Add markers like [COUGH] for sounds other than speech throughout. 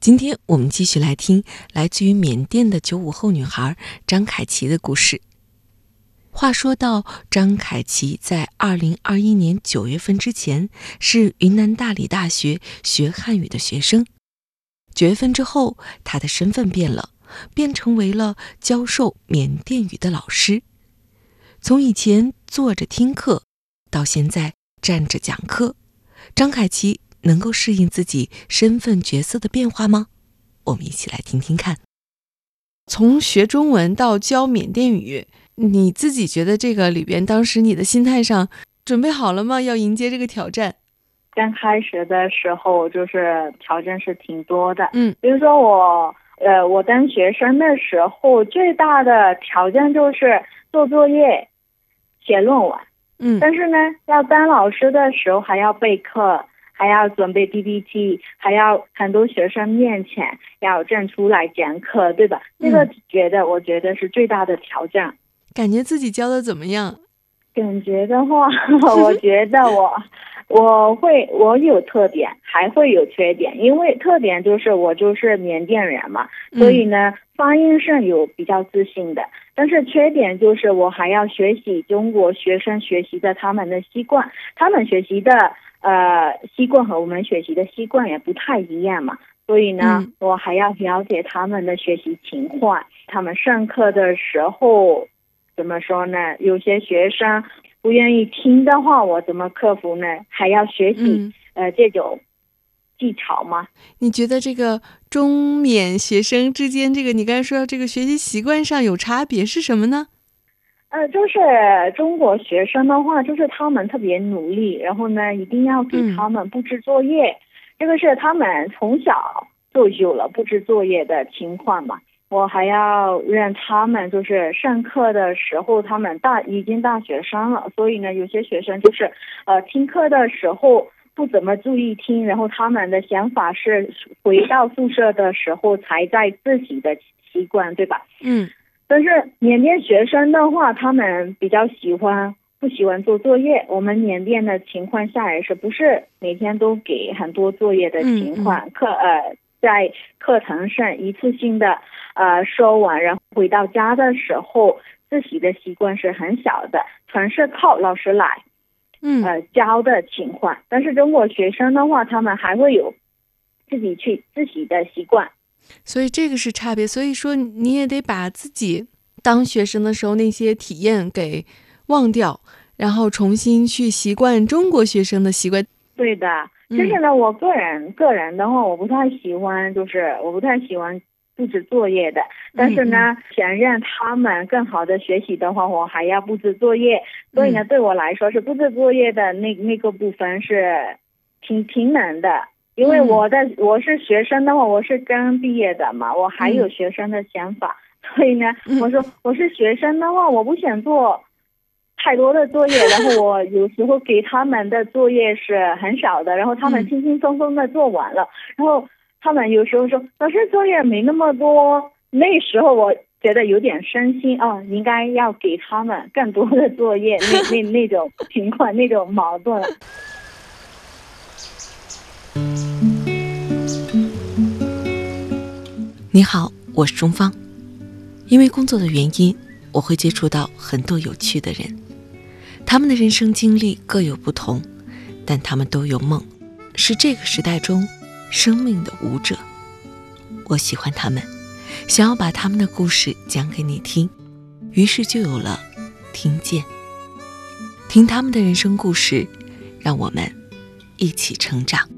今天我们继续来听来自于缅甸的九五后女孩张凯琪的故事。话说到张凯琪在二零二一年九月份之前是云南大理大学学汉语的学生，九月份之后，她的身份变了，变成为了教授缅甸语的老师。从以前坐着听课，到现在站着讲课，张凯琪。能够适应自己身份角色的变化吗？我们一起来听听看。从学中文到教缅甸语，你自己觉得这个里边，当时你的心态上准备好了吗？要迎接这个挑战？刚开始的时候，就是挑战是挺多的。嗯，比如说我，呃，我当学生的时候，最大的挑战就是做作业、写论文。嗯，但是呢，要当老师的时候还要备课。还要准备 PPT，还要很多学生面前要站出来讲课，对吧？这个觉得，我觉得是最大的挑战。感觉自己教的怎么样？感觉的话，[LAUGHS] 我觉得我我会我有特点，还会有缺点。因为特点就是我就是缅甸人嘛，所以呢，发音上有比较自信的。但是缺点就是我还要学习中国学生学习的他们的习惯，他们学习的。呃，习惯和我们学习的习惯也不太一样嘛，所以呢，我还要了解他们的学习情况。他们上课的时候怎么说呢？有些学生不愿意听的话，我怎么克服呢？还要学习呃这种技巧吗？你觉得这个中缅学生之间，这个你刚才说这个学习习惯上有差别是什么呢？呃，就是中国学生的话，就是他们特别努力，然后呢，一定要给他们布置作业。这个是他们从小就有了布置作业的情况嘛。我还要让他们就是上课的时候，他们大已经大学生了，所以呢，有些学生就是呃听课的时候不怎么注意听，然后他们的想法是回到宿舍的时候才在自习的习惯，对吧？嗯。但是缅甸学生的话，他们比较喜欢不喜欢做作业。我们缅甸的情况下也是不是每天都给很多作业的情况，课呃在课堂上一次性的呃说完，然后回到家的时候自习的习惯是很小的，全是靠老师来，嗯呃教的情况。但是中国学生的话，他们还会有自己去自习的习惯。所以这个是差别，所以说你也得把自己当学生的时候那些体验给忘掉，然后重新去习惯中国学生的习惯。对的，其实呢，我个人个人的话，我不太喜欢，就是我不太喜欢布置作业的。但是呢，想让他们更好的学习的话，我还要布置作业。所以呢，对我来说是布置作业的那那个部分是挺挺难的。因为我在我是学生的话，我是刚毕业的嘛，我还有学生的想法，所以呢，我说我是学生的话，我不想做太多的作业，然后我 [LAUGHS] 有时候给他们的作业是很少的，然后他们轻轻松松的做完了，然后他们有时候说老师作业没那么多，那时候我觉得有点伤心啊，应该要给他们更多的作业，[LAUGHS] 那那那种情况，那种矛盾。你好，我是钟芳。因为工作的原因，我会接触到很多有趣的人，他们的人生经历各有不同，但他们都有梦，是这个时代中生命的舞者。我喜欢他们，想要把他们的故事讲给你听，于是就有了听见。听他们的人生故事，让我们一起成长。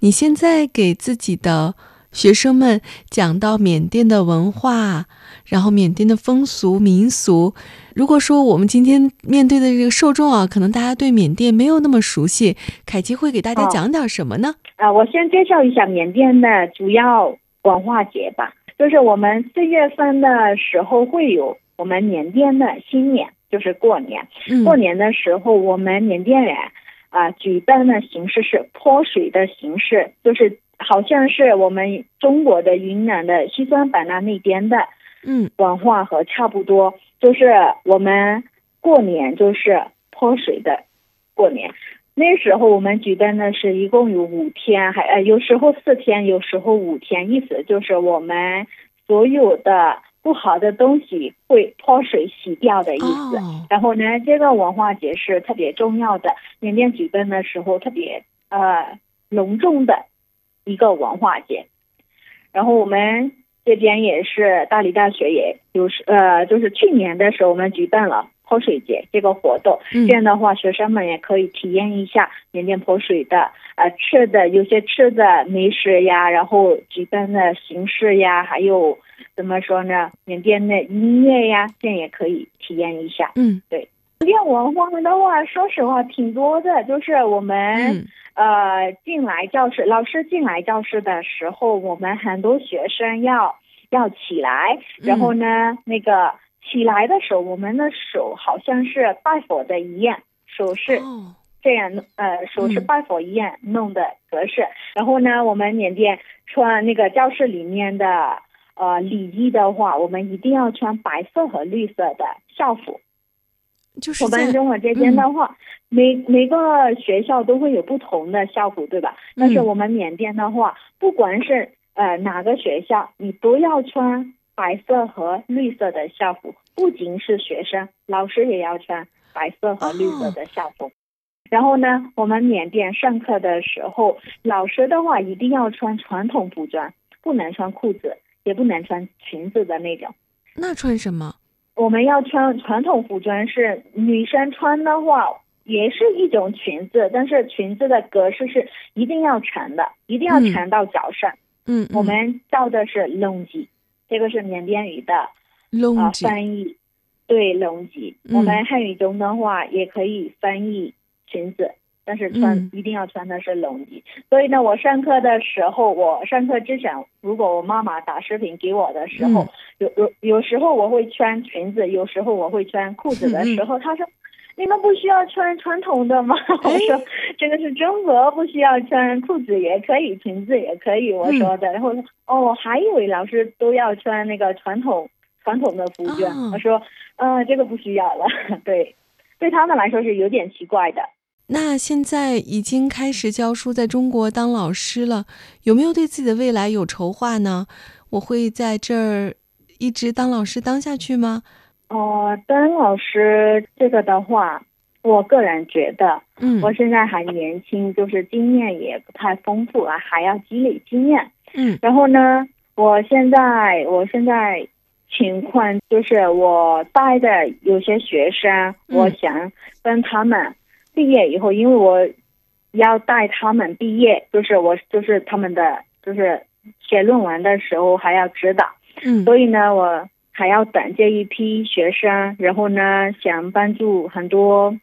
你现在给自己的学生们讲到缅甸的文化，然后缅甸的风俗民俗。如果说我们今天面对的这个受众啊，可能大家对缅甸没有那么熟悉，凯奇会给大家讲点什么呢？啊，我先介绍一下缅甸的主要文化节吧。就是我们四月份的时候会有我们缅甸的新年，就是过年。过年的时候，我们缅甸人。啊，举办的形式是泼水的形式，就是好像是我们中国的云南的西双版纳那边的嗯文化和差不多，就是我们过年就是泼水的过年。那时候我们举办的是一共有五天，还呃有时候四天，有时候五天，意思就是我们所有的不好的东西会泼水洗掉的意思。哦然后呢，这个文化节是特别重要的，缅甸举办的时候特别呃隆重的一个文化节。然后我们这边也是大理大学也有是呃，就是去年的时候我们举办了泼水节这个活动，嗯这样的话学生们也可以体验一下缅甸泼水的呃吃的有些吃的美食呀，然后举办的形式呀，还有怎么说呢，缅甸的音乐呀，这样也可以体验一下。嗯缅甸文化的话，说实话挺多的，就是我们。嗯呃，进来教室，老师进来教室的时候，我们很多学生要要起来，然后呢，那个起来的时候，我们的手好像是拜佛的一样，手势哦这样，呃，手是嗯拜佛一样弄的格式。然后呢，我们缅甸穿那个教室里面的呃礼衣的话，我们一定要穿白色和绿色的校服。我就是在们中国这边的话，每每个学校都会有不同的校服，对吧？但是嗯我们缅甸的话，不管是呃哪个学校，你都要穿白色和绿色的校服，不仅是学生，老师也要穿白色和绿色的校服。然后呢，我们缅甸上课的时候，老师的话一定要穿传统服装，不能穿裤子，也不能穿裙子的那种。那穿什么？我们要穿传统服装，是女生穿的话，也是一种裙子，但是裙子的格式是一定要长的，一定要嗯长到脚上。嗯，我们叫的是隆吉，这个是缅甸语的啊、翻译，对隆吉。嗯。我们汉语中的话也可以翻译裙子，但是穿、嗯。一定要穿的是龙脊。所以呢，我上课的时候，我上课之前，如果我妈妈打视频给我的时候，嗯有有有时候我会穿裙子，有时候我会穿裤子的时候，他说。你们不需要穿传统的吗？[LAUGHS] 我哎说这个是中国，不需要穿裤子也可以，裙子也可以。我说的，然后哦，我还以为老师都要穿那个传统传统的服装。哦我说，嗯，这个不需要了。[LAUGHS] 对，对他们来说是有点奇怪的。那现在已经开始教书，在中国当老师了，有没有对自己的未来有筹划呢？我会在这儿一直当老师当下去吗？哦、当老师这个的话，我个人觉得，嗯我现在还年轻，就是经验也不太丰富啊，还要积累经验。嗯然后呢，我现在我现在情况就是我带的有些学生，嗯我想跟他们毕业以后，因为我要带他们毕业，就是我就是他们的就是写论文的时候还要指导，嗯所以呢，我还要等这一批学生，然后呢，想帮助很多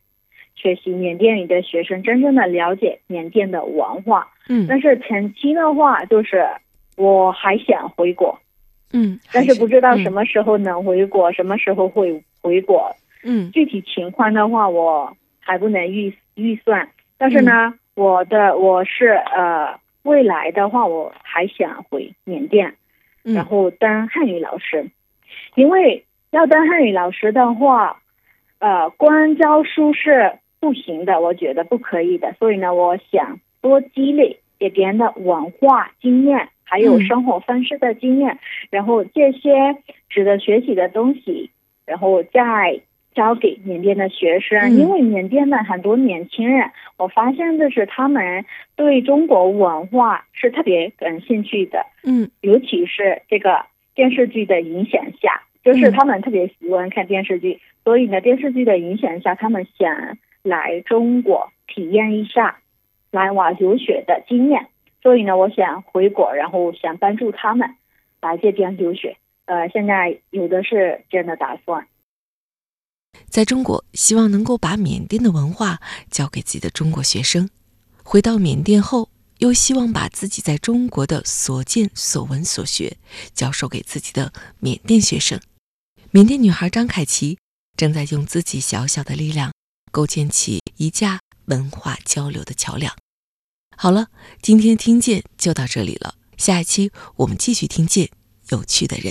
学习缅甸语的学生真正的了解缅甸的文化。嗯但是前期的话，就是我还想回国，嗯，但是不知道什么时候能回国，什么时候会回国。嗯具体情况的话，我还不能预预算。但是呢，我的我是呃，未来的话，我还想回缅甸，嗯，然后当汉语老师，因为要当汉语老师的话，呃，光教书是不行的，我觉得不可以的。所以呢，我想多积累别人的文化经验，还有嗯。生活方式的经验，然后这些值得学习的东西，然后再教给缅甸的学生。嗯因为缅甸的很多年轻人，我发现就是他们对中国文化是特别感兴趣的。嗯尤其是这个电视剧的影响下，就是他们特别喜欢看电视剧，所以呢，电视剧的影响下，他们想来中国体验一下来瓦留学的经验。所以呢，我想回国，然后想帮助他们来这边留学。呃，现在有的是这样的打算。在中国，希望能够把缅甸的文化教给自己的中国学生。回到缅甸后，又希望把自己在中国的所见所闻所学教授给自己的缅甸学生。缅甸女孩张凯琪正在用自己小小的力量，构建起一架文化交流的桥梁。好了，今天听见就到这里了，下一期我们继续听见有趣的人。